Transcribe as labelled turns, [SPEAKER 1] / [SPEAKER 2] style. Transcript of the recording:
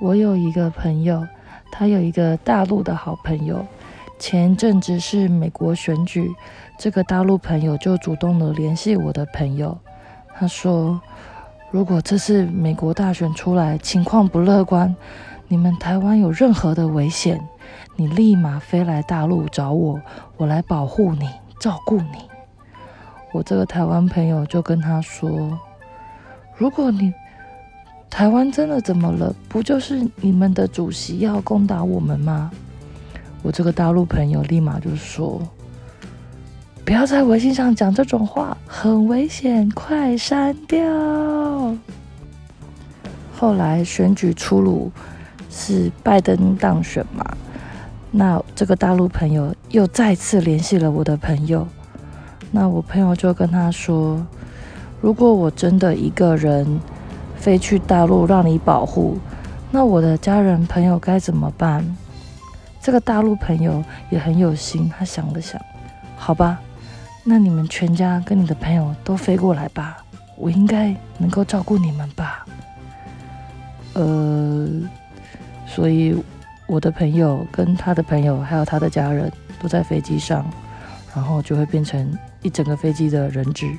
[SPEAKER 1] 我有一个朋友，他有一个大陆的好朋友。前阵子是美国选举，这个大陆朋友就主动的联系我的朋友，他说：“如果这次美国大选出来情况不乐观，你们台湾有任何的危险，你立马飞来大陆找我，我来保护你，照顾你。”我这个台湾朋友就跟他说：“如果你台湾真的怎么了，不就是你们的主席要攻打我们吗？”我这个大陆朋友立马就说：“不要在微信上讲这种话，很危险，快删掉。”后来选举出炉，是拜登当选嘛？那这个大陆朋友又再次联系了我的朋友，那我朋友就跟他说：“如果我真的一个人飞去大陆让你保护，那我的家人朋友该怎么办？”这个大陆朋友也很有心，他想了想，好吧，那你们全家跟你的朋友都飞过来吧，我应该能够照顾你们吧。呃，所以我的朋友跟他的朋友还有他的家人都在飞机上，然后就会变成一整个飞机的人质。